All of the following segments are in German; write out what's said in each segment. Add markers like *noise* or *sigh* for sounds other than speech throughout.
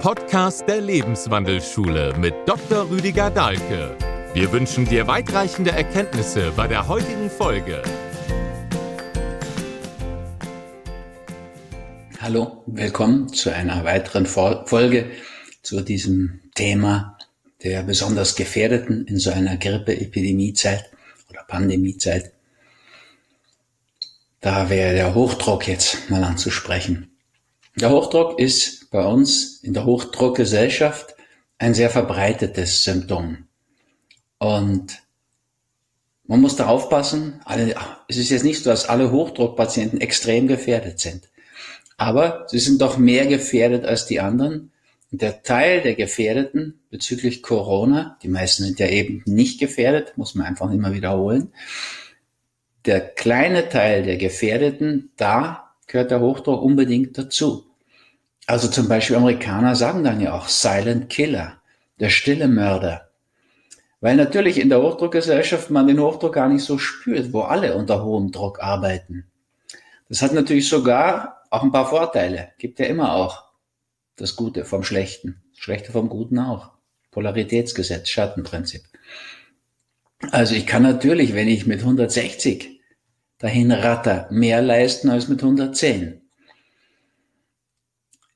Podcast der Lebenswandelschule mit Dr. Rüdiger Dahlke. Wir wünschen dir weitreichende Erkenntnisse bei der heutigen Folge. Hallo, willkommen zu einer weiteren Folge zu diesem Thema der besonders Gefährdeten in so einer Grippe-Epidemiezeit oder Pandemiezeit. Da wäre der Hochdruck jetzt mal anzusprechen. Der Hochdruck ist bei uns in der Hochdruckgesellschaft ein sehr verbreitetes Symptom. Und man muss da aufpassen, alle, es ist jetzt nicht so, dass alle Hochdruckpatienten extrem gefährdet sind. Aber sie sind doch mehr gefährdet als die anderen. Und der Teil der Gefährdeten bezüglich Corona, die meisten sind ja eben nicht gefährdet, muss man einfach immer wiederholen. Der kleine Teil der Gefährdeten, da gehört der Hochdruck unbedingt dazu. Also zum Beispiel Amerikaner sagen dann ja auch Silent Killer, der stille Mörder. Weil natürlich in der Hochdruckgesellschaft man den Hochdruck gar nicht so spürt, wo alle unter hohem Druck arbeiten. Das hat natürlich sogar auch ein paar Vorteile. Gibt ja immer auch das Gute vom Schlechten, das Schlechte vom Guten auch. Polaritätsgesetz, Schattenprinzip. Also ich kann natürlich, wenn ich mit 160 dahin ratter, mehr leisten als mit 110.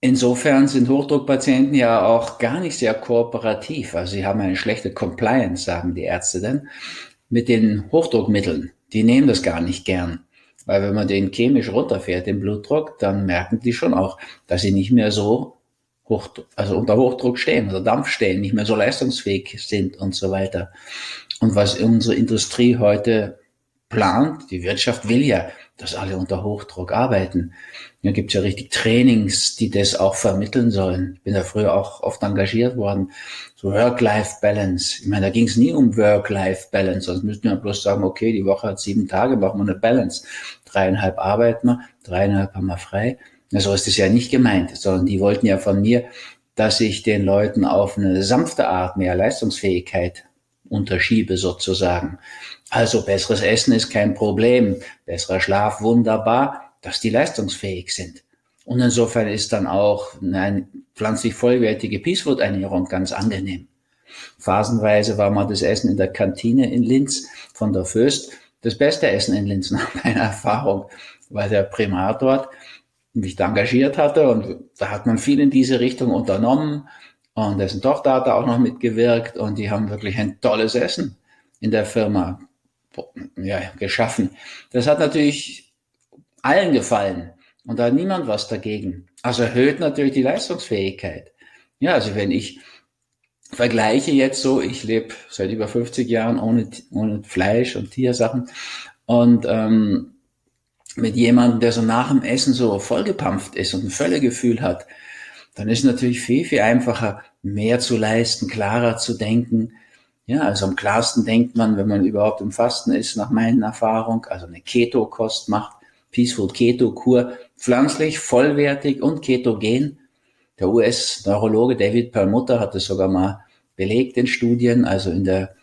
Insofern sind Hochdruckpatienten ja auch gar nicht sehr kooperativ. Also sie haben eine schlechte Compliance, sagen die Ärzte dann, mit den Hochdruckmitteln. Die nehmen das gar nicht gern. Weil wenn man den chemisch runterfährt, den Blutdruck, dann merken die schon auch, dass sie nicht mehr so hoch, also unter Hochdruck stehen oder Dampf stehen, nicht mehr so leistungsfähig sind und so weiter. Und was unsere Industrie heute plant, die Wirtschaft will ja, dass alle unter Hochdruck arbeiten. Da gibt es ja richtig Trainings, die das auch vermitteln sollen. Ich bin da früher auch oft engagiert worden. So Work-Life-Balance. Ich meine, da ging es nie um Work-Life-Balance, sonst müssten wir bloß sagen, okay, die Woche hat sieben Tage, machen wir eine Balance. Dreieinhalb arbeiten wir, dreieinhalb haben wir frei. Na, so ist es ja nicht gemeint, sondern die wollten ja von mir, dass ich den Leuten auf eine sanfte Art mehr Leistungsfähigkeit unterschiebe sozusagen. Also besseres Essen ist kein Problem, besserer Schlaf wunderbar, dass die leistungsfähig sind. Und insofern ist dann auch eine pflanzlich vollwertige Peacefood Ernährung ganz angenehm. Phasenweise war mal das Essen in der Kantine in Linz von der Föst das beste Essen in Linz *laughs* nach meiner Erfahrung, weil der Primat dort mich da engagiert hatte und da hat man viel in diese Richtung unternommen und dessen Tochter hat da auch noch mitgewirkt und die haben wirklich ein tolles Essen in der Firma ja, geschaffen. Das hat natürlich allen gefallen und da hat niemand was dagegen. Also erhöht natürlich die Leistungsfähigkeit. Ja, also wenn ich vergleiche jetzt so, ich lebe seit über 50 Jahren ohne, ohne Fleisch und Tiersachen und ähm, mit jemandem, der so nach dem Essen so vollgepampft ist und ein Völlegefühl hat, dann ist natürlich viel, viel einfacher, mehr zu leisten, klarer zu denken, ja, also am klarsten denkt man, wenn man überhaupt im Fasten ist, nach meinen Erfahrung, also eine Keto-Kost macht, Peaceful Keto-Kur, pflanzlich, vollwertig und ketogen. Der US-Neurologe David Perlmutter hat es sogar mal belegt in Studien. Also in der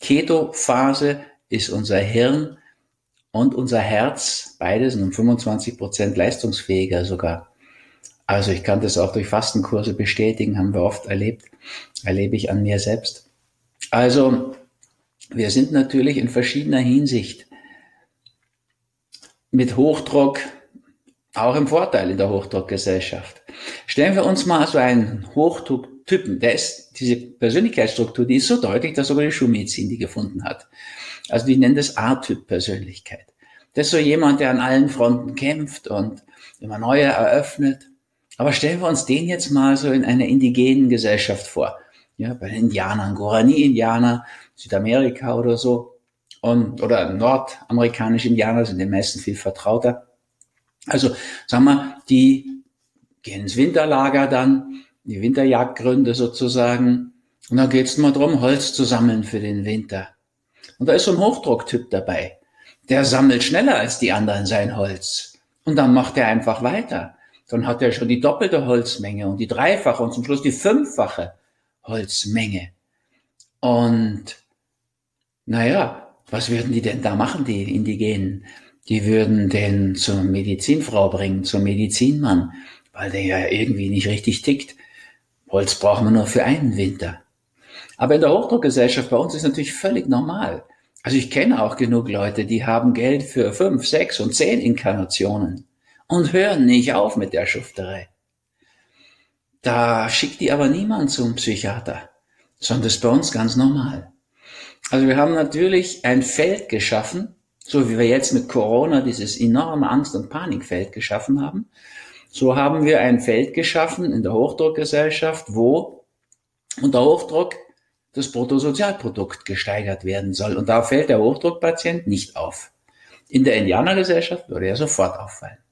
Keto-Phase ist unser Hirn und unser Herz, beides um 25 Prozent leistungsfähiger sogar. Also ich kann das auch durch Fastenkurse bestätigen, haben wir oft erlebt, erlebe ich an mir selbst. Also, wir sind natürlich in verschiedener Hinsicht mit Hochdruck auch im Vorteil in der Hochdruckgesellschaft. Stellen wir uns mal so einen Hochdrucktypen, der ist, diese Persönlichkeitsstruktur, die ist so deutlich, dass sogar die Schulmedizin die gefunden hat. Also die nennen das A-Typ-Persönlichkeit. Das ist so jemand, der an allen Fronten kämpft und immer neue eröffnet. Aber stellen wir uns den jetzt mal so in einer indigenen Gesellschaft vor ja, bei den Indianern, Guarani-Indianer, Südamerika oder so, und, oder nordamerikanische Indianer sind den meisten viel vertrauter. Also, sagen wir, die gehen ins Winterlager dann, die Winterjagdgründe sozusagen, und dann geht's mal drum, Holz zu sammeln für den Winter. Und da ist so ein Hochdrucktyp dabei. Der sammelt schneller als die anderen sein Holz. Und dann macht er einfach weiter. Dann hat er schon die doppelte Holzmenge und die dreifache und zum Schluss die fünffache. Holzmenge. Und naja, was würden die denn da machen, die Indigenen? Die würden den zur Medizinfrau bringen, zum Medizinmann, weil der ja irgendwie nicht richtig tickt. Holz brauchen wir nur für einen Winter. Aber in der Hochdruckgesellschaft bei uns ist natürlich völlig normal. Also ich kenne auch genug Leute, die haben Geld für fünf, sechs und zehn Inkarnationen und hören nicht auf mit der Schufterei. Da schickt die aber niemand zum Psychiater, sondern das ist bei uns ganz normal. Also wir haben natürlich ein Feld geschaffen, so wie wir jetzt mit Corona dieses enorme Angst- und Panikfeld geschaffen haben. So haben wir ein Feld geschaffen in der Hochdruckgesellschaft, wo unter Hochdruck das Bruttosozialprodukt gesteigert werden soll. Und da fällt der Hochdruckpatient nicht auf. In der Indianergesellschaft würde er sofort auffallen.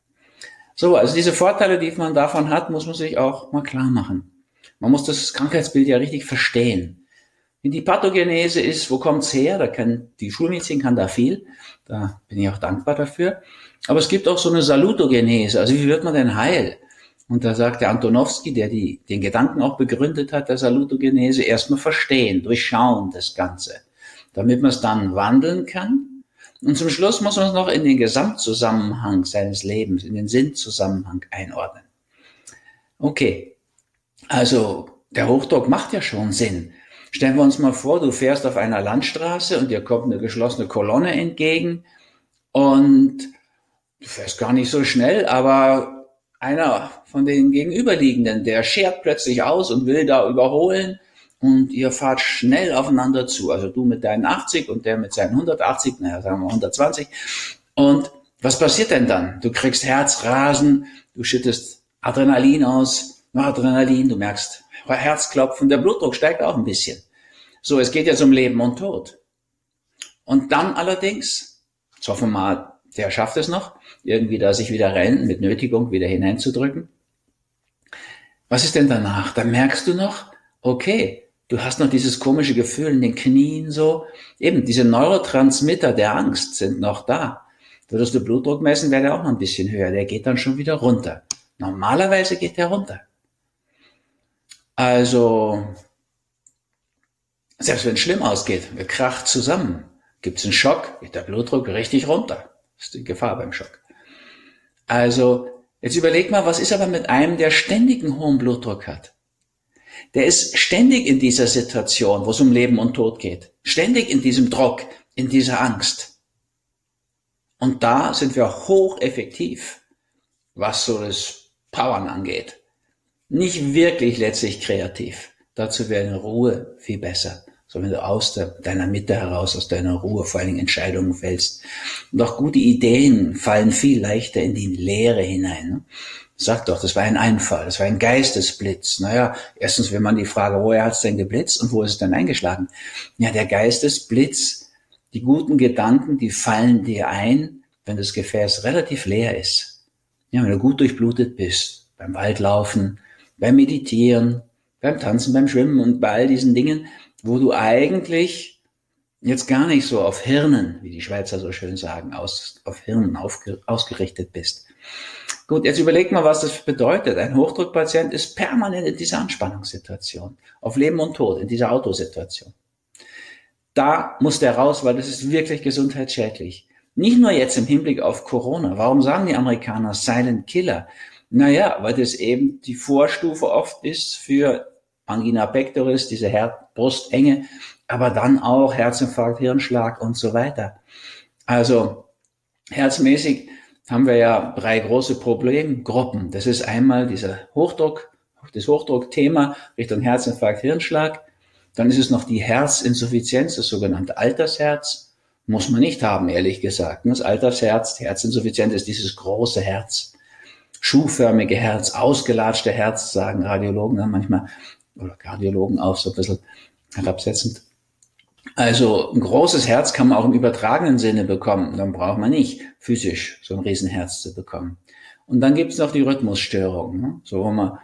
So, also diese Vorteile, die man davon hat, muss man sich auch mal klar machen. Man muss das Krankheitsbild ja richtig verstehen. Wenn die Pathogenese ist, wo kommt's her? Da kann, die Schulmedizin kann da viel. Da bin ich auch dankbar dafür. Aber es gibt auch so eine Salutogenese. Also wie wird man denn heil? Und da sagt der Antonowski, der die, den Gedanken auch begründet hat, der Salutogenese, erstmal verstehen, durchschauen das Ganze, damit man es dann wandeln kann. Und zum Schluss muss man es noch in den Gesamtzusammenhang seines Lebens, in den Sinnzusammenhang einordnen. Okay, also der Hochdruck macht ja schon Sinn. Stellen wir uns mal vor, du fährst auf einer Landstraße und dir kommt eine geschlossene Kolonne entgegen und du fährst gar nicht so schnell, aber einer von den Gegenüberliegenden, der schert plötzlich aus und will da überholen und ihr fahrt schnell aufeinander zu. Also du mit deinen 80 und der mit seinen 180, naja, sagen wir 120. Und was passiert denn dann? Du kriegst Herzrasen, du schüttest Adrenalin aus, Adrenalin, du merkst Herzklopfen, der Blutdruck steigt auch ein bisschen. So, es geht jetzt um Leben und Tod. Und dann allerdings, jetzt hoffen wir mal, der schafft es noch, irgendwie da sich wieder rein mit Nötigung wieder hineinzudrücken. Was ist denn danach? Da merkst du noch, okay, du hast noch dieses komische Gefühl in den Knien so. Eben, diese Neurotransmitter der Angst sind noch da. Würdest du Blutdruck messen, wäre der auch noch ein bisschen höher. Der geht dann schon wieder runter. Normalerweise geht der runter. Also, selbst wenn es schlimm ausgeht, wir kracht zusammen, gibt es einen Schock, geht der Blutdruck richtig runter. Das ist die Gefahr beim Schock. Also, jetzt überleg mal, was ist aber mit einem, der ständigen hohen Blutdruck hat? Der ist ständig in dieser Situation, wo es um Leben und Tod geht. Ständig in diesem Druck, in dieser Angst. Und da sind wir hocheffektiv, was so das Powern angeht. Nicht wirklich letztlich kreativ. Dazu wäre eine Ruhe viel besser so wenn du aus der, deiner Mitte heraus, aus deiner Ruhe vor allen Dingen Entscheidungen fällst. Und auch gute Ideen fallen viel leichter in die Leere hinein. Sag doch, das war ein Einfall, das war ein Geistesblitz. Naja, erstens will man die Frage, woher hat es denn geblitzt und wo ist es denn eingeschlagen? Ja, der Geistesblitz, die guten Gedanken, die fallen dir ein, wenn das Gefäß relativ leer ist. Ja, wenn du gut durchblutet bist, beim Waldlaufen, beim Meditieren, beim Tanzen, beim Schwimmen und bei all diesen Dingen, wo du eigentlich jetzt gar nicht so auf Hirnen, wie die Schweizer so schön sagen, aus, auf Hirnen aufge, ausgerichtet bist. Gut, jetzt überleg mal, was das bedeutet. Ein Hochdruckpatient ist permanent in dieser Anspannungssituation, auf Leben und Tod, in dieser Autosituation. Da muss der raus, weil das ist wirklich gesundheitsschädlich. Nicht nur jetzt im Hinblick auf Corona. Warum sagen die Amerikaner Silent Killer? Naja, weil das eben die Vorstufe oft ist für Angina pectoris, diese Brustenge, aber dann auch Herzinfarkt, Hirnschlag und so weiter. Also herzmäßig haben wir ja drei große Problemgruppen. Das ist einmal dieser Hochdruck, das Hochdruckthema Richtung Herzinfarkt, Hirnschlag. Dann ist es noch die Herzinsuffizienz, das sogenannte Altersherz. Muss man nicht haben, ehrlich gesagt. Das Altersherz, die Herzinsuffizienz ist dieses große Herz. Schuhförmige Herz, ausgelatschte Herz, sagen Radiologen dann manchmal oder Kardiologen auch so ein bisschen herabsetzend. Also ein großes Herz kann man auch im übertragenen Sinne bekommen. Dann braucht man nicht physisch so ein Riesenherz zu bekommen. Und dann gibt es noch die Rhythmusstörung, ne? so wo man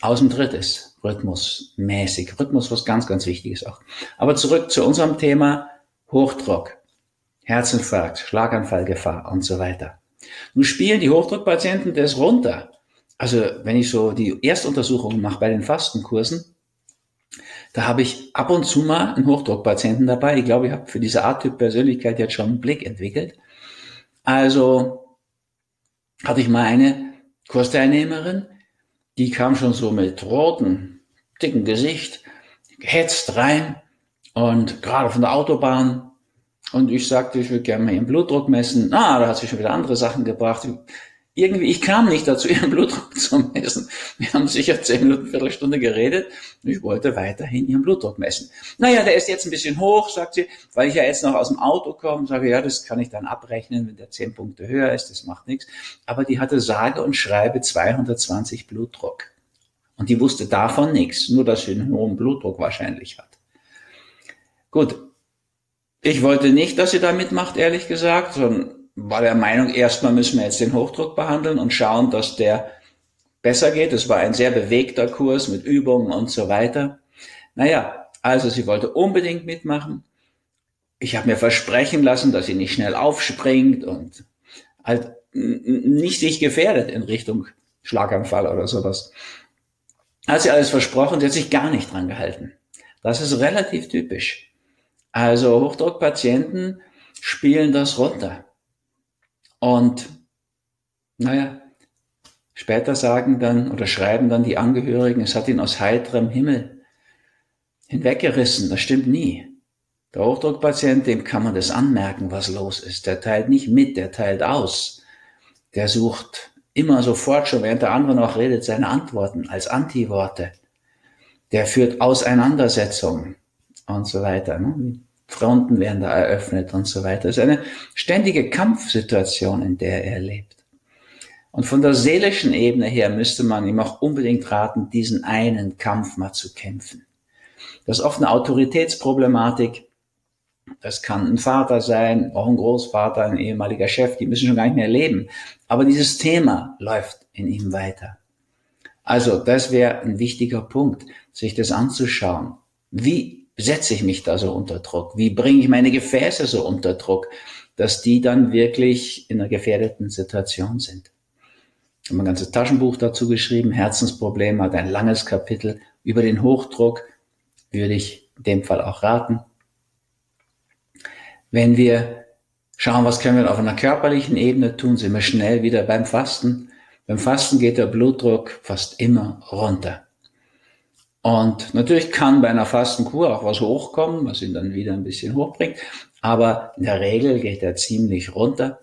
aus dem Tritt ist, rhythmusmäßig. Rhythmus was ganz, ganz wichtig ist auch. Aber zurück zu unserem Thema Hochdruck, Herzinfarkt, Schlaganfallgefahr und so weiter. Nun spielen die Hochdruckpatienten das runter. Also wenn ich so die Erstuntersuchungen mache bei den Fastenkursen, da habe ich ab und zu mal einen Hochdruckpatienten dabei. Ich glaube, ich habe für diese Art-Typ Persönlichkeit jetzt schon einen Blick entwickelt. Also hatte ich mal eine Kursteilnehmerin, die kam schon so mit roten dicken Gesicht, gehetzt rein und gerade von der Autobahn. Und ich sagte, ich würde gerne mal ihren Blutdruck messen. Ah, da hat sie schon wieder andere Sachen gebracht irgendwie, ich kam nicht dazu, *laughs* ihren Blutdruck zu messen. Wir haben sicher zehn Minuten, Viertelstunde geredet und ich wollte weiterhin ihren Blutdruck messen. Naja, der ist jetzt ein bisschen hoch, sagt sie, weil ich ja jetzt noch aus dem Auto komme. Sage, ja, das kann ich dann abrechnen, wenn der zehn Punkte höher ist, das macht nichts. Aber die hatte sage und schreibe 220 Blutdruck. Und die wusste davon nichts, nur dass sie einen hohen Blutdruck wahrscheinlich hat. Gut. Ich wollte nicht, dass sie da mitmacht, ehrlich gesagt, sondern war der Meinung, erstmal müssen wir jetzt den Hochdruck behandeln und schauen, dass der besser geht. Es war ein sehr bewegter Kurs mit Übungen und so weiter. Naja, also sie wollte unbedingt mitmachen. Ich habe mir versprechen lassen, dass sie nicht schnell aufspringt und halt nicht sich gefährdet in Richtung Schlaganfall oder sowas. Hat sie alles versprochen, sie hat sich gar nicht dran gehalten. Das ist relativ typisch. Also Hochdruckpatienten spielen das runter. Und naja, später sagen dann oder schreiben dann die Angehörigen, es hat ihn aus heiterem Himmel hinweggerissen. Das stimmt nie. Der Hochdruckpatient, dem kann man das anmerken, was los ist. Der teilt nicht mit, der teilt aus. Der sucht immer sofort schon, während der andere noch redet, seine Antworten als Antiworte. Der führt Auseinandersetzungen und so weiter. Ne? Fronten werden da eröffnet und so weiter. Es ist eine ständige Kampfsituation, in der er lebt. Und von der seelischen Ebene her müsste man ihm auch unbedingt raten, diesen einen Kampf mal zu kämpfen. Das ist oft eine Autoritätsproblematik. Das kann ein Vater sein, auch ein Großvater, ein ehemaliger Chef, die müssen schon gar nicht mehr leben. Aber dieses Thema läuft in ihm weiter. Also das wäre ein wichtiger Punkt, sich das anzuschauen. Wie setze ich mich da so unter Druck? Wie bringe ich meine Gefäße so unter Druck, dass die dann wirklich in einer gefährdeten Situation sind? Ich habe ein ganzes Taschenbuch dazu geschrieben, Herzensproblem, hat ein langes Kapitel über den Hochdruck, würde ich in dem Fall auch raten. Wenn wir schauen, was können wir auf einer körperlichen Ebene tun, sind wir schnell wieder beim Fasten. Beim Fasten geht der Blutdruck fast immer runter. Und natürlich kann bei einer Fastenkur auch was hochkommen, was ihn dann wieder ein bisschen hochbringt. Aber in der Regel geht er ziemlich runter.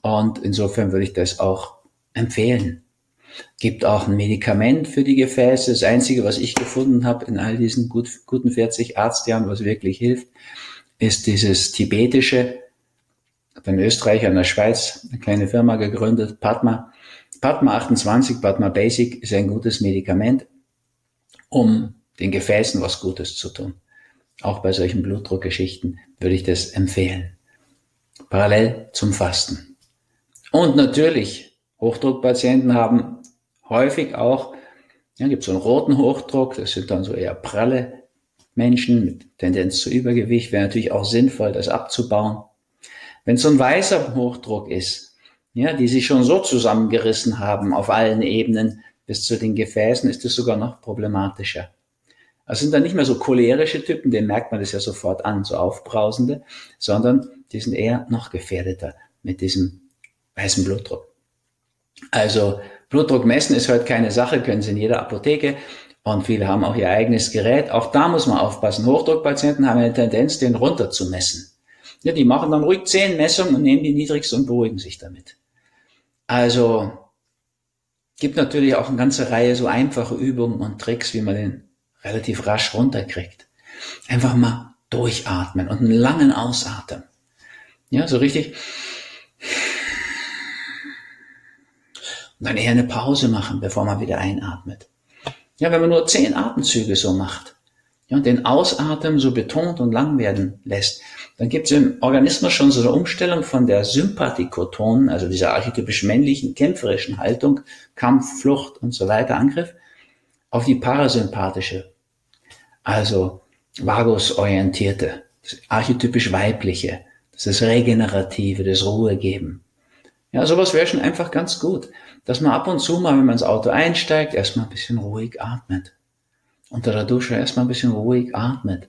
Und insofern würde ich das auch empfehlen. Gibt auch ein Medikament für die Gefäße. Das Einzige, was ich gefunden habe in all diesen gut, guten 40 Arztjahren, was wirklich hilft, ist dieses tibetische, in Österreich in der Schweiz eine kleine Firma gegründet, Padma. Padma 28, Padma Basic ist ein gutes Medikament um den Gefäßen was Gutes zu tun. Auch bei solchen Blutdruckgeschichten würde ich das empfehlen. Parallel zum Fasten. Und natürlich, Hochdruckpatienten haben häufig auch, ja, gibt so einen roten Hochdruck, das sind dann so eher pralle Menschen mit Tendenz zu Übergewicht, wäre natürlich auch sinnvoll, das abzubauen. Wenn so ein weißer Hochdruck ist, ja, die sich schon so zusammengerissen haben auf allen Ebenen, bis zu den Gefäßen ist es sogar noch problematischer. Also sind dann nicht mehr so cholerische Typen, denen merkt man das ja sofort an, so aufbrausende, sondern die sind eher noch gefährdeter mit diesem weißen Blutdruck. Also Blutdruck messen ist heute keine Sache, können Sie in jeder Apotheke und viele haben auch ihr eigenes Gerät. Auch da muss man aufpassen. Hochdruckpatienten haben eine Tendenz, den runter zu messen. Ja, die machen dann ruhig zehn Messungen und nehmen die niedrigste und beruhigen sich damit. Also gibt natürlich auch eine ganze Reihe so einfache Übungen und Tricks, wie man den relativ rasch runterkriegt. Einfach mal durchatmen und einen langen Ausatmen. Ja, so richtig. Und dann eher eine Pause machen, bevor man wieder einatmet. Ja, wenn man nur zehn Atemzüge so macht, ja, und den Ausatmen so betont und lang werden lässt, dann gibt es im Organismus schon so eine Umstellung von der Sympathikotonen, also dieser archetypisch männlichen, kämpferischen Haltung, Kampf, Flucht und so weiter, Angriff, auf die parasympathische, also vagusorientierte, archetypisch weibliche, das ist Regenerative, das Ruhegeben. Ja, sowas wäre schon einfach ganz gut, dass man ab und zu mal, wenn man ins Auto einsteigt, erstmal ein bisschen ruhig atmet. Unter der Dusche erstmal ein bisschen ruhig atmet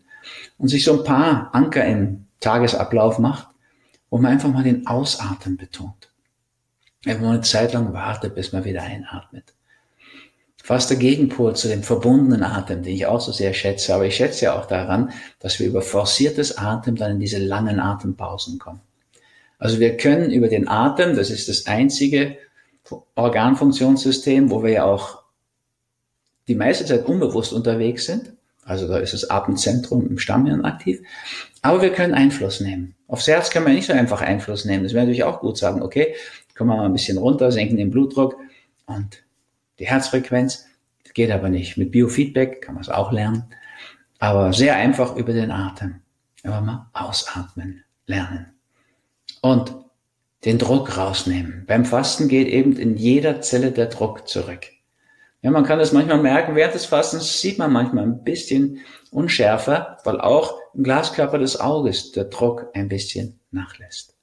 und sich so ein paar Anker im Tagesablauf macht, wo man einfach mal den Ausatmen betont. Wenn man eine Zeit lang wartet, bis man wieder einatmet. fast der Gegenpol zu dem verbundenen Atem, den ich auch so sehr schätze. Aber ich schätze ja auch daran, dass wir über forciertes Atem dann in diese langen Atempausen kommen. Also wir können über den Atem, das ist das einzige Organfunktionssystem, wo wir ja auch die meiste Zeit unbewusst unterwegs sind. Also da ist das Atemzentrum im Stammhirn aktiv. Aber wir können Einfluss nehmen. Aufs Herz können wir nicht so einfach Einfluss nehmen. Das wäre natürlich auch gut sagen, okay, kommen wir mal ein bisschen runter, senken den Blutdruck und die Herzfrequenz. Das geht aber nicht. Mit Biofeedback kann man es auch lernen. Aber sehr einfach über den Atem. Aber mal ausatmen lernen. Und den Druck rausnehmen. Beim Fasten geht eben in jeder Zelle der Druck zurück. Ja, man kann das manchmal merken, während des Fastens sieht man manchmal ein bisschen unschärfer, weil auch im Glaskörper des Auges der Druck ein bisschen nachlässt.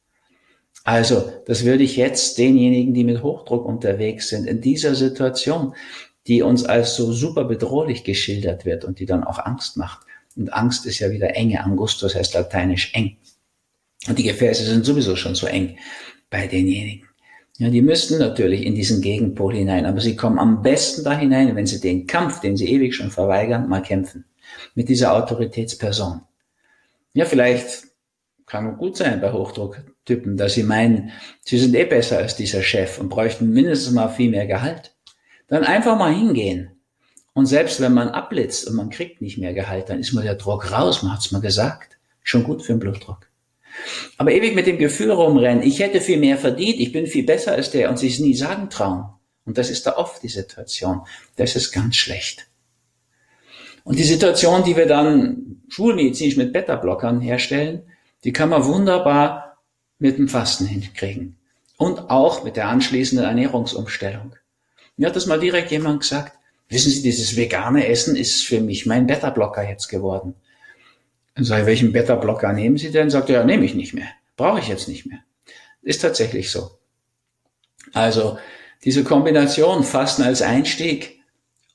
Also, das würde ich jetzt denjenigen, die mit Hochdruck unterwegs sind, in dieser Situation, die uns als so super bedrohlich geschildert wird und die dann auch Angst macht. Und Angst ist ja wieder enge. Angustus heißt lateinisch eng. Und die Gefäße sind sowieso schon so eng bei denjenigen. Ja, die müssten natürlich in diesen Gegenpol hinein, aber sie kommen am besten da hinein, wenn sie den Kampf, den sie ewig schon verweigern, mal kämpfen. Mit dieser Autoritätsperson. Ja, vielleicht kann gut sein bei Hochdrucktypen, dass sie meinen, sie sind eh besser als dieser Chef und bräuchten mindestens mal viel mehr Gehalt. Dann einfach mal hingehen. Und selbst wenn man abblitzt und man kriegt nicht mehr Gehalt, dann ist mal der Druck raus, man hat's mal gesagt. Schon gut für den Blutdruck. Aber ewig mit dem Gefühl rumrennen, ich hätte viel mehr verdient, ich bin viel besser als der und sich es nie sagen trauen. Und das ist da oft die Situation. Das ist ganz schlecht. Und die Situation, die wir dann schulmedizinisch mit Beta-Blockern herstellen, die kann man wunderbar mit dem Fasten hinkriegen. Und auch mit der anschließenden Ernährungsumstellung. Mir hat das mal direkt jemand gesagt, wissen Sie, dieses vegane Essen ist für mich mein Beta-Blocker jetzt geworden. Dann sage ich, welchen Beta-Blocker nehmen Sie denn? Sagt er, ja, nehme ich nicht mehr. Brauche ich jetzt nicht mehr. Ist tatsächlich so. Also diese Kombination Fasten als Einstieg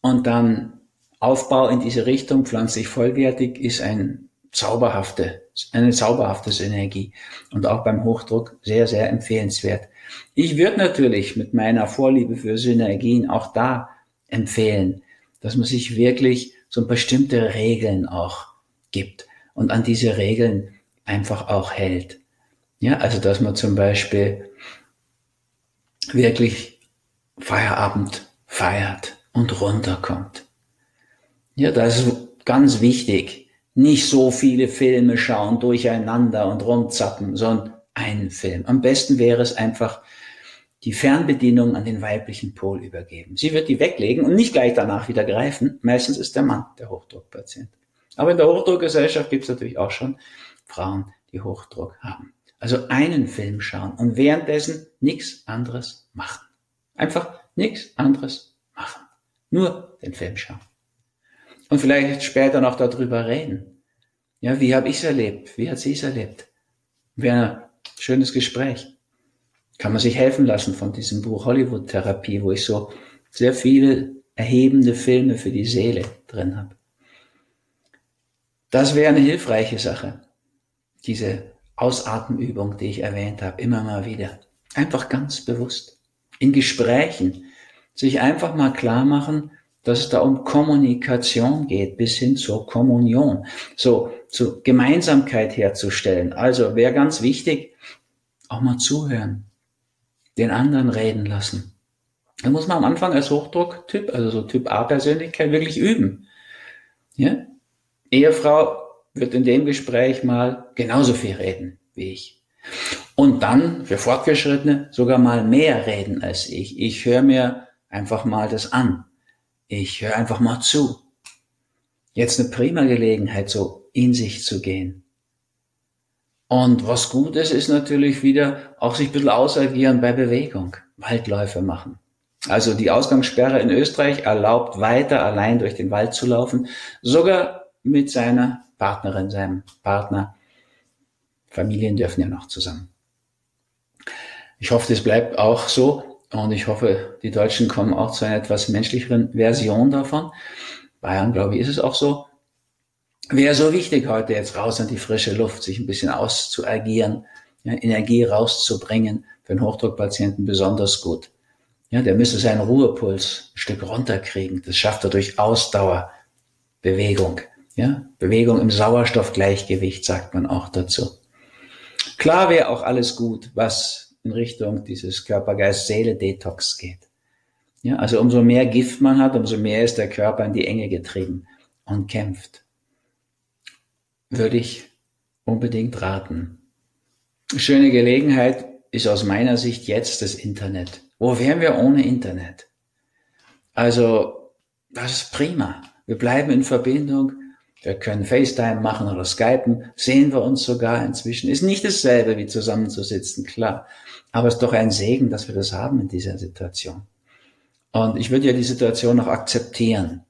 und dann Aufbau in diese Richtung pflanzlich vollwertig ist ein zauberhafte, eine zauberhafte Synergie und auch beim Hochdruck sehr, sehr empfehlenswert. Ich würde natürlich mit meiner Vorliebe für Synergien auch da empfehlen, dass man sich wirklich so bestimmte Regeln auch gibt und an diese Regeln einfach auch hält. Ja, also dass man zum Beispiel wirklich Feierabend feiert und runterkommt. Ja, das ist ganz wichtig. Nicht so viele Filme schauen durcheinander und rumzappen, sondern einen Film. Am besten wäre es einfach, die Fernbedienung an den weiblichen Pol übergeben. Sie wird die weglegen und nicht gleich danach wieder greifen. Meistens ist der Mann der Hochdruckpatient. Aber in der Hochdruckgesellschaft gibt es natürlich auch schon Frauen, die Hochdruck haben. Also einen Film schauen und währenddessen nichts anderes machen. Einfach nichts anderes machen. Nur den Film schauen. Und vielleicht später noch darüber reden. Ja, wie habe ich es erlebt? Wie hat sie es erlebt? Wäre ein schönes Gespräch. Kann man sich helfen lassen von diesem Buch Hollywood Therapie, wo ich so sehr viele erhebende Filme für die Seele drin habe. Das wäre eine hilfreiche Sache. Diese Ausatmenübung, die ich erwähnt habe, immer mal wieder. Einfach ganz bewusst. In Gesprächen sich einfach mal klar machen, dass es da um Kommunikation geht, bis hin zur Kommunion. So, zu Gemeinsamkeit herzustellen. Also wäre ganz wichtig, auch mal zuhören. Den anderen reden lassen. Da muss man am Anfang als Hochdrucktyp, also so Typ A-Persönlichkeit, wirklich üben. Ja? Ehefrau wird in dem Gespräch mal genauso viel reden wie ich. Und dann für Fortgeschrittene sogar mal mehr reden als ich. Ich höre mir einfach mal das an. Ich höre einfach mal zu. Jetzt eine prima Gelegenheit, so in sich zu gehen. Und was gut ist, ist natürlich wieder auch sich ein bisschen ausagieren bei Bewegung. Waldläufe machen. Also die Ausgangssperre in Österreich erlaubt weiter allein durch den Wald zu laufen. Sogar mit seiner Partnerin, seinem Partner. Familien dürfen ja noch zusammen. Ich hoffe, das bleibt auch so und ich hoffe, die Deutschen kommen auch zu einer etwas menschlicheren Version davon. Bayern, glaube ich, ist es auch so. Wäre so wichtig heute jetzt raus an die frische Luft, sich ein bisschen auszuagieren, ja, Energie rauszubringen, für einen Hochdruckpatienten besonders gut. Ja, der müsste seinen Ruhepuls ein Stück runterkriegen. Das schafft er durch Ausdauer, Bewegung. Ja, Bewegung im Sauerstoffgleichgewicht sagt man auch dazu. Klar wäre auch alles gut, was in Richtung dieses Körper-Geist-Seele-Detox geht. Ja, also umso mehr Gift man hat, umso mehr ist der Körper in die Enge getrieben und kämpft. Würde ich unbedingt raten. Schöne Gelegenheit ist aus meiner Sicht jetzt das Internet. Wo wären wir ohne Internet? Also, das ist prima. Wir bleiben in Verbindung. Wir können FaceTime machen oder Skypen. Sehen wir uns sogar inzwischen. Ist nicht dasselbe wie zusammenzusitzen, klar. Aber es ist doch ein Segen, dass wir das haben in dieser Situation. Und ich würde ja die Situation noch akzeptieren.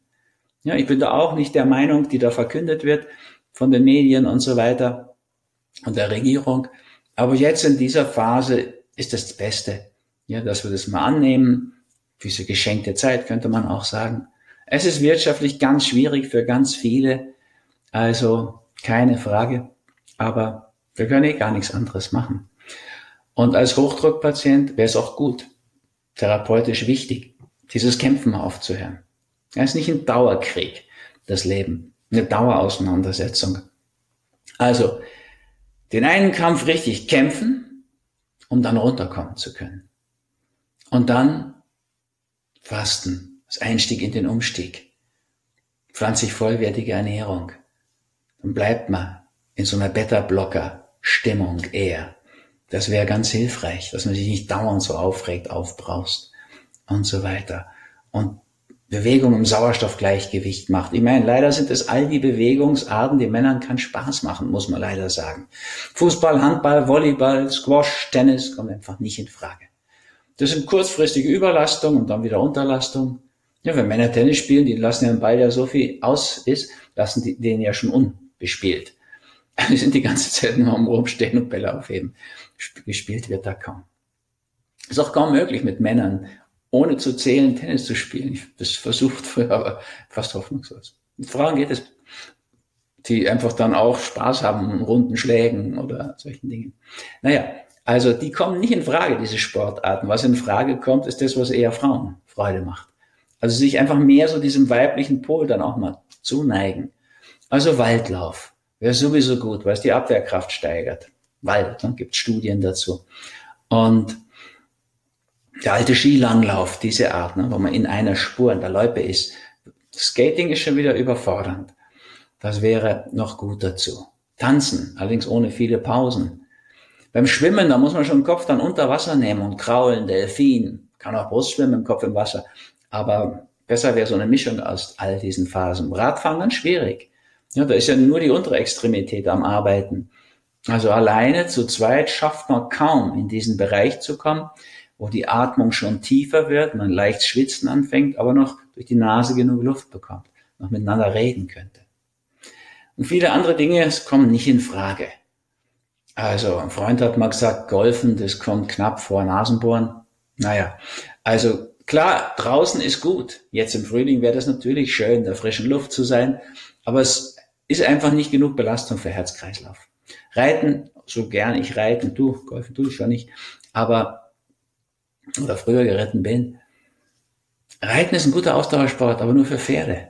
Ja, ich bin da auch nicht der Meinung, die da verkündet wird von den Medien und so weiter und der Regierung. Aber jetzt in dieser Phase ist das, das Beste, ja, dass wir das mal annehmen. Diese geschenkte Zeit könnte man auch sagen. Es ist wirtschaftlich ganz schwierig für ganz viele, also keine Frage, aber wir können eh gar nichts anderes machen. Und als Hochdruckpatient wäre es auch gut, therapeutisch wichtig, dieses Kämpfen aufzuhören. Es ist nicht ein Dauerkrieg, das Leben, eine Dauerauseinandersetzung. Also, den einen Kampf richtig kämpfen, um dann runterkommen zu können. Und dann Fasten, das Einstieg in den Umstieg, pflanzlich vollwertige Ernährung. Dann bleibt man in so einer Beta-Blocker-Stimmung eher. Das wäre ganz hilfreich, dass man sich nicht dauernd so aufregt, aufbraust und so weiter. Und Bewegung im Sauerstoffgleichgewicht macht. Ich meine, leider sind es all die Bewegungsarten, die Männern keinen Spaß machen, muss man leider sagen. Fußball, Handball, Volleyball, Squash, Tennis kommt einfach nicht in Frage. Das sind kurzfristige Überlastung und dann wieder Unterlastung. Ja, wenn Männer Tennis spielen, die lassen ja den Ball ja so viel aus ist, lassen die den ja schon unbespielt. Die *laughs* sind die ganze Zeit nur am Rumstehen und Bälle aufheben. Gespielt wird da kaum. Ist auch kaum möglich mit Männern, ohne zu zählen, Tennis zu spielen. Ich habe das versucht *laughs* früher, aber fast hoffnungslos. Mit Frauen geht es, die einfach dann auch Spaß haben runden Schlägen oder solchen Dingen. Naja, also die kommen nicht in Frage, diese Sportarten. Was in Frage kommt, ist das, was eher Frauen Freude macht. Also sich einfach mehr so diesem weiblichen Pol dann auch mal zuneigen. Also Waldlauf wäre sowieso gut, weil es die Abwehrkraft steigert. Wald, dann gibt Studien dazu. Und der alte Skilanglauf, diese Art, ne, wo man in einer Spur in der Loipe ist. Skating ist schon wieder überfordernd. Das wäre noch gut dazu. Tanzen, allerdings ohne viele Pausen. Beim Schwimmen, da muss man schon den Kopf dann unter Wasser nehmen und kraulen, Delfin, kann auch Brustschwimmen im Kopf im Wasser. Aber besser wäre so eine Mischung aus all diesen Phasen. Radfahren ganz schwierig. Ja, da ist ja nur die untere Extremität am Arbeiten. Also alleine zu zweit schafft man kaum in diesen Bereich zu kommen, wo die Atmung schon tiefer wird, man leicht schwitzen anfängt, aber noch durch die Nase genug Luft bekommt, noch miteinander reden könnte. Und viele andere Dinge kommen nicht in Frage. Also ein Freund hat mal gesagt, Golfen, das kommt knapp vor Nasenbohren. Naja, also klar, draußen ist gut. Jetzt im Frühling wäre das natürlich schön, in der frischen Luft zu sein. Aber es ist einfach nicht genug Belastung für Herzkreislauf. Reiten, so gern ich reiten, du, Golfen tue ich schon nicht, aber, oder früher geritten bin. Reiten ist ein guter Ausdauersport, aber nur für Pferde.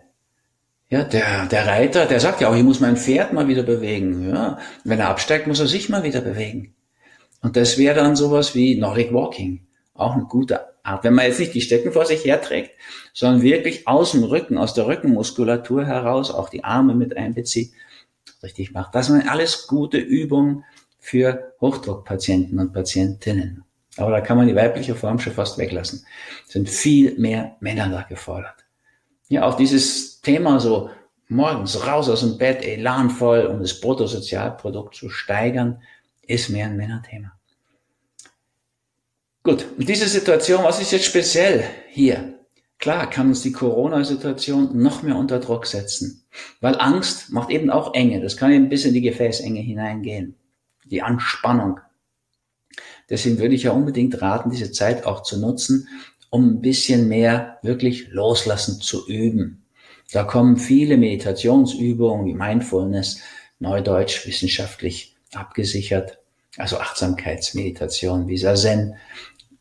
Ja, der, der Reiter, der sagt ja auch, ich muss mein Pferd mal wieder bewegen. Ja, wenn er absteigt, muss er sich mal wieder bewegen. Und das wäre dann sowas wie Nordic Walking. Auch eine gute Art. Wenn man jetzt nicht die Stecken vor sich herträgt, sondern wirklich aus dem Rücken, aus der Rückenmuskulatur heraus auch die Arme mit einbezieht, richtig macht. Das sind alles gute Übungen für Hochdruckpatienten und Patientinnen. Aber da kann man die weibliche Form schon fast weglassen. Es sind viel mehr Männer da gefordert ja, auch dieses Thema so morgens raus aus dem Bett, elanvoll, um das Bruttosozialprodukt zu steigern, ist mehr ein Männerthema. Gut, und diese Situation, was ist jetzt speziell hier? Klar kann uns die Corona-Situation noch mehr unter Druck setzen, weil Angst macht eben auch Enge. Das kann eben bis in die Gefäßenge hineingehen. Die Anspannung. Deswegen würde ich ja unbedingt raten, diese Zeit auch zu nutzen, um ein bisschen mehr wirklich loslassen zu üben. Da kommen viele Meditationsübungen wie Mindfulness, Neudeutsch wissenschaftlich abgesichert, also Achtsamkeitsmeditation wie Zazen,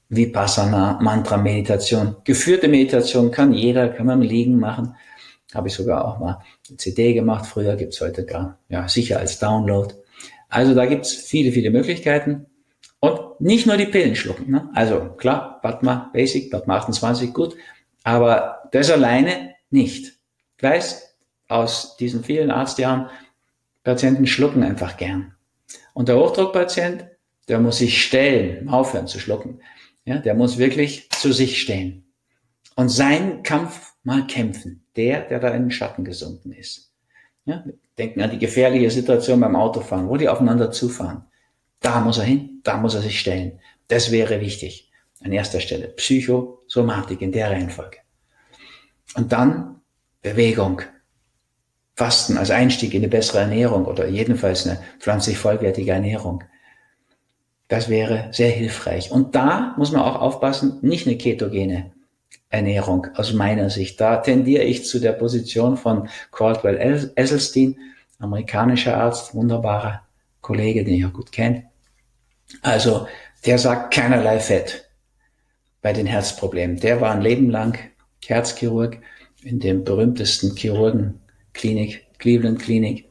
Vipassana, Mantra-Meditation. Geführte Meditation kann jeder, kann man Liegen machen. Habe ich sogar auch mal eine CD gemacht. Früher gibt's heute gar, ja, sicher als Download. Also da gibt's viele, viele Möglichkeiten. Und nicht nur die Pillen schlucken. Ne? Also klar, Batma Basic, Batma 28, gut. Aber das alleine nicht. Ich weiß aus diesen vielen Arztjahren, Patienten schlucken einfach gern. Und der Hochdruckpatient, der muss sich stellen, aufhören zu schlucken. Ja, der muss wirklich zu sich stehen und seinen Kampf mal kämpfen. Der, der da in den Schatten gesunken ist. Ja, denken an die gefährliche Situation beim Autofahren, wo die aufeinander zufahren. Da muss er hin, da muss er sich stellen. Das wäre wichtig. An erster Stelle Psychosomatik in der Reihenfolge. Und dann Bewegung. Fasten als Einstieg in eine bessere Ernährung oder jedenfalls eine pflanzlich vollwertige Ernährung. Das wäre sehr hilfreich. Und da muss man auch aufpassen, nicht eine ketogene Ernährung aus meiner Sicht. Da tendiere ich zu der Position von Caldwell Esselstyn, amerikanischer Arzt, wunderbarer Kollege, den ich auch gut kenne. Also der sagt keinerlei Fett bei den Herzproblemen. Der war ein Leben lang Herzchirurg in dem berühmtesten Chirurgenklinik, Cleveland Klinik.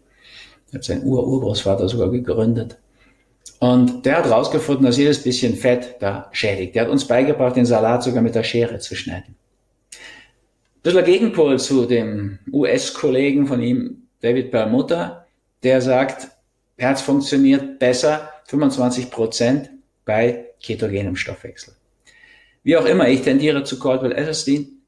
Hat sein Ur-Urgroßvater sogar gegründet. Und der hat rausgefunden, dass jedes bisschen Fett da schädigt. Der hat uns beigebracht, den Salat sogar mit der Schere zu schneiden. Ein bisschen Gegenpol zu dem US-Kollegen von ihm, David Perlmutter, der sagt, Herz funktioniert besser, 25 Prozent bei ketogenem Stoffwechsel. Wie auch immer, ich tendiere zu Caldwell Esselstyn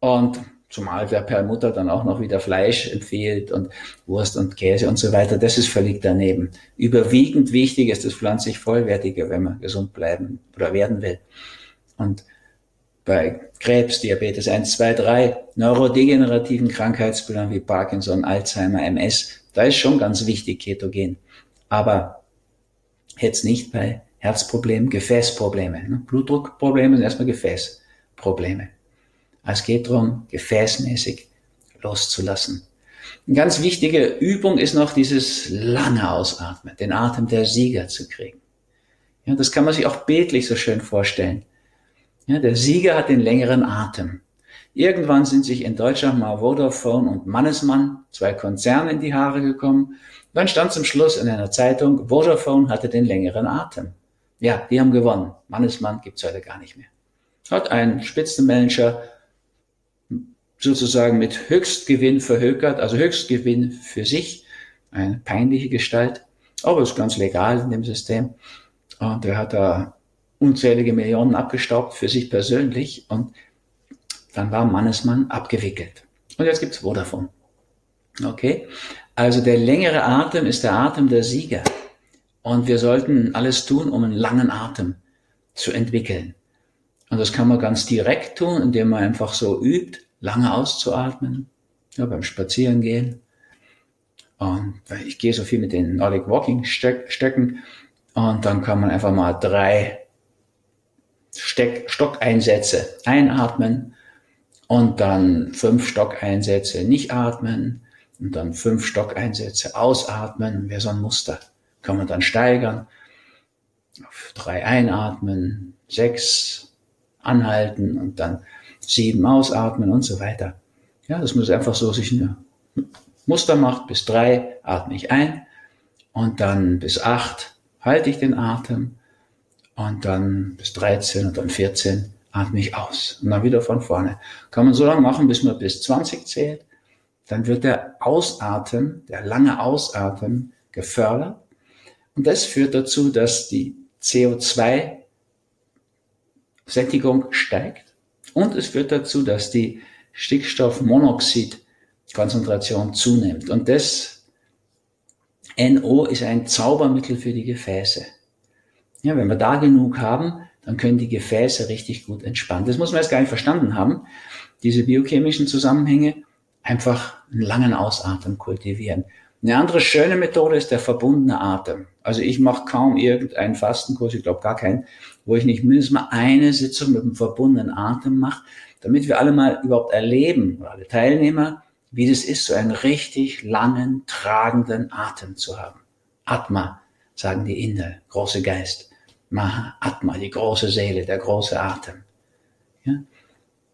und Zumal der Perlmutter dann auch noch wieder Fleisch empfiehlt und Wurst und Käse und so weiter. Das ist völlig daneben. Überwiegend wichtig ist das pflanzlich Vollwertige, wenn man gesund bleiben oder werden will. Und bei Krebs, Diabetes 1, 2, 3, neurodegenerativen Krankheitsbildern wie Parkinson, Alzheimer, MS, da ist schon ganz wichtig Ketogen. Aber jetzt nicht bei Herzproblemen, Gefäßprobleme. Blutdruckprobleme sind erstmal Gefäßprobleme. Es geht darum, gefäßmäßig loszulassen. Eine ganz wichtige Übung ist noch dieses lange Ausatmen, den Atem der Sieger zu kriegen. Ja, das kann man sich auch bildlich so schön vorstellen. Ja, der Sieger hat den längeren Atem. Irgendwann sind sich in Deutschland mal Vodafone und Mannesmann, zwei Konzerne, in die Haare gekommen. Dann stand zum Schluss in einer Zeitung, Vodafone hatte den längeren Atem. Ja, die haben gewonnen. Mannesmann gibt's heute gar nicht mehr. Hat ein Spitzenmanager sozusagen mit Höchstgewinn verhökert, also Höchstgewinn für sich, eine peinliche Gestalt, aber ist ganz legal in dem System. Und er hat da unzählige Millionen abgestaubt für sich persönlich und dann war Mannesmann abgewickelt. Und jetzt gibt's Vodafone. Okay? Also der längere Atem ist der Atem der Sieger. Und wir sollten alles tun, um einen langen Atem zu entwickeln. Und das kann man ganz direkt tun, indem man einfach so übt, lange auszuatmen, ja, beim Spazierengehen. Und ich gehe so viel mit den Nordic Walking Stöcken und dann kann man einfach mal drei Steck Stockeinsätze einatmen und dann fünf Stockeinsätze nicht atmen und dann fünf Stockeinsätze ausatmen. Wäre so ein Muster. Kann man dann steigern. Auf drei einatmen, sechs anhalten und dann sieben ausatmen und so weiter. Ja, das muss einfach so sich ein Muster macht. Bis drei atme ich ein und dann bis acht halte ich den Atem und dann bis 13 und dann 14 atme ich aus und dann wieder von vorne. Kann man so lange machen, bis man bis 20 zählt. Dann wird der Ausatmen, der lange Ausatmen gefördert und das führt dazu, dass die CO2-Sättigung steigt und es führt dazu, dass die Stickstoffmonoxidkonzentration zunimmt. Und das NO ist ein Zaubermittel für die Gefäße. Ja, wenn wir da genug haben, dann können die Gefäße richtig gut entspannen. Das muss man jetzt gar nicht verstanden haben. Diese biochemischen Zusammenhänge einfach einen langen Ausatmen kultivieren. Eine andere schöne Methode ist der verbundene Atem. Also ich mache kaum irgendeinen Fastenkurs, ich glaube gar keinen, wo ich nicht mindestens mal eine Sitzung mit einem verbundenen Atem mache, damit wir alle mal überhaupt erleben, alle Teilnehmer, wie das ist, so einen richtig langen, tragenden Atem zu haben. Atma, sagen die Inder, große Geist. Mahatma, die große Seele, der große Atem. Ja?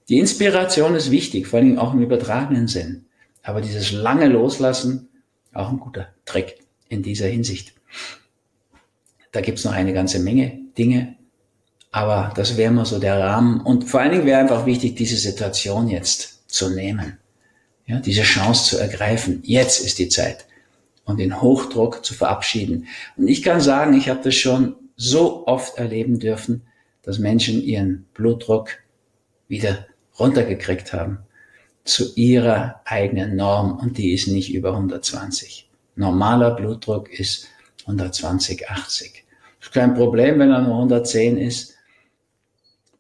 Die Inspiration ist wichtig, vor allem auch im übertragenen Sinn. Aber dieses lange Loslassen, auch ein guter Trick in dieser Hinsicht. Da gibt's noch eine ganze Menge Dinge, aber das wäre mal so der Rahmen. Und vor allen Dingen wäre einfach wichtig, diese Situation jetzt zu nehmen. Ja, diese Chance zu ergreifen. Jetzt ist die Zeit. Und den Hochdruck zu verabschieden. Und ich kann sagen, ich habe das schon so oft erleben dürfen, dass Menschen ihren Blutdruck wieder runtergekriegt haben zu ihrer eigenen Norm und die ist nicht über 120. Normaler Blutdruck ist 120, 80. Das ist kein Problem, wenn er nur 110 ist.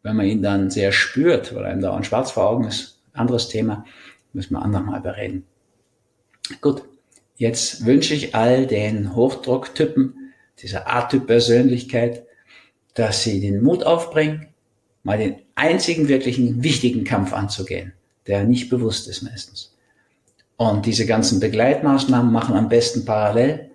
Wenn man ihn dann sehr spürt, weil einem da ein schwarz vor Augen ist, anderes Thema, müssen wir andermal bereden. Gut, jetzt wünsche ich all den Hochdrucktypen, dieser A-Typ-Persönlichkeit, dass sie den Mut aufbringen, mal den einzigen wirklichen wichtigen Kampf anzugehen, der nicht bewusst ist meistens. Und diese ganzen Begleitmaßnahmen machen am besten parallel.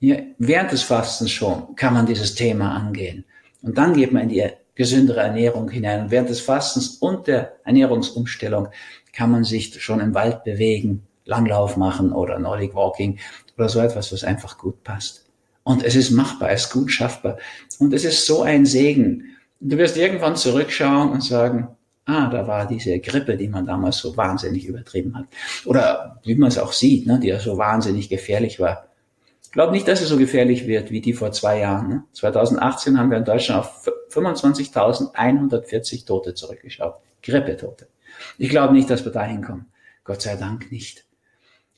Hier, während des Fastens schon kann man dieses Thema angehen. Und dann geht man in die gesündere Ernährung hinein. Und während des Fastens und der Ernährungsumstellung kann man sich schon im Wald bewegen, Langlauf machen oder Nordic Walking oder so etwas, was einfach gut passt. Und es ist machbar, es ist gut schaffbar. Und es ist so ein Segen. Du wirst irgendwann zurückschauen und sagen, ah, da war diese Grippe, die man damals so wahnsinnig übertrieben hat. Oder wie man es auch sieht, ne, die ja so wahnsinnig gefährlich war. Ich glaube nicht, dass es so gefährlich wird wie die vor zwei Jahren. Ne? 2018 haben wir in Deutschland auf 25.140 Tote zurückgeschaut. Grippetote. Ich glaube nicht, dass wir dahin kommen. Gott sei Dank nicht.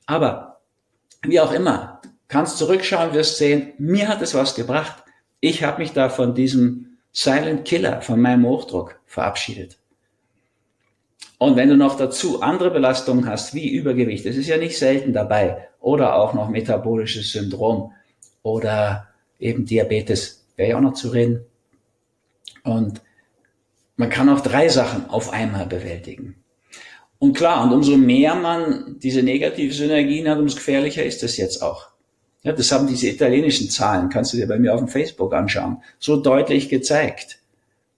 Aber wie auch immer, kannst zurückschauen, wirst sehen, mir hat es was gebracht. Ich habe mich da von diesem Silent Killer, von meinem Hochdruck verabschiedet. Und wenn du noch dazu andere Belastungen hast, wie Übergewicht, das ist ja nicht selten dabei, oder auch noch metabolisches Syndrom oder eben Diabetes, wäre ja auch noch zu reden. Und man kann auch drei Sachen auf einmal bewältigen. Und klar, und umso mehr man diese negative Synergien hat, umso gefährlicher ist das jetzt auch. Ja, das haben diese italienischen Zahlen, kannst du dir bei mir auf dem Facebook anschauen, so deutlich gezeigt.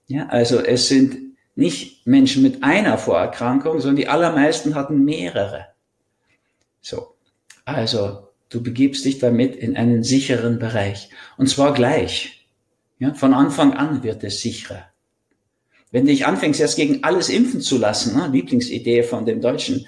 Ja, also es sind nicht Menschen mit einer Vorerkrankung, sondern die allermeisten hatten mehrere. So. Also, du begibst dich damit in einen sicheren Bereich. Und zwar gleich. Ja, von Anfang an wird es sicherer. Wenn du dich anfängst, jetzt gegen alles impfen zu lassen, ne, Lieblingsidee von dem deutschen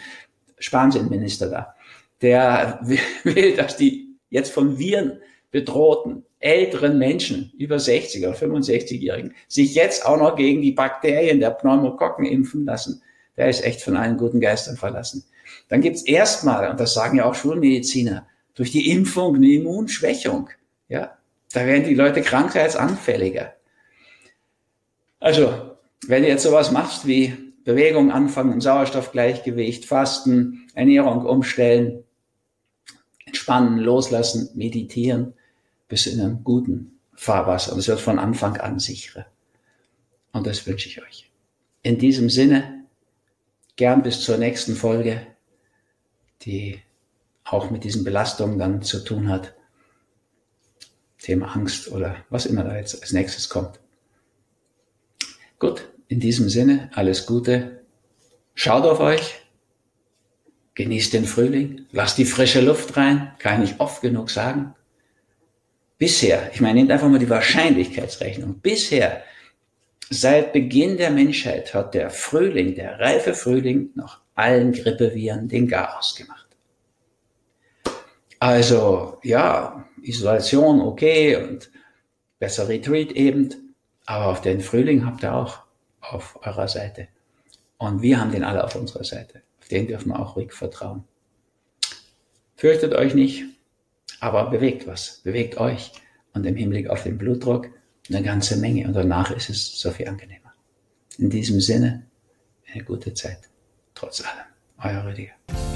Spansinnenminister da, der *laughs* will, dass die jetzt von Viren bedrohten älteren Menschen, über 60 oder 65-Jährigen, sich jetzt auch noch gegen die Bakterien der Pneumokokken impfen lassen, der ist echt von allen guten Geistern verlassen. Dann gibt's erstmal, und das sagen ja auch Schulmediziner, durch die Impfung eine Immunschwächung. Ja, da werden die Leute krankheitsanfälliger. Also, wenn du jetzt sowas machst wie Bewegung anfangen, Sauerstoffgleichgewicht, Fasten, Ernährung umstellen, entspannen, loslassen, meditieren, bist in einem guten Fahrwasser. Und es wird von Anfang an sicherer. Und das wünsche ich euch. In diesem Sinne, gern bis zur nächsten Folge, die auch mit diesen Belastungen dann zu tun hat. Thema Angst oder was immer da jetzt als nächstes kommt. Gut, in diesem Sinne, alles Gute. Schaut auf euch. Genießt den Frühling. Lasst die frische Luft rein. Kann ich oft genug sagen. Bisher, ich meine, nehmt einfach mal die Wahrscheinlichkeitsrechnung. Bisher, seit Beginn der Menschheit hat der Frühling, der reife Frühling, noch allen Grippeviren den Garaus gemacht. Also, ja, Isolation okay und besser Retreat eben. Aber auf den Frühling habt ihr auch auf eurer Seite. Und wir haben den alle auf unserer Seite. Auf den dürfen wir auch ruhig vertrauen. Fürchtet euch nicht, aber bewegt was, bewegt euch. Und im Hinblick auf den Blutdruck eine ganze Menge. Und danach ist es so viel angenehmer. In diesem Sinne, eine gute Zeit. Trotz allem. Euer Rüdiger.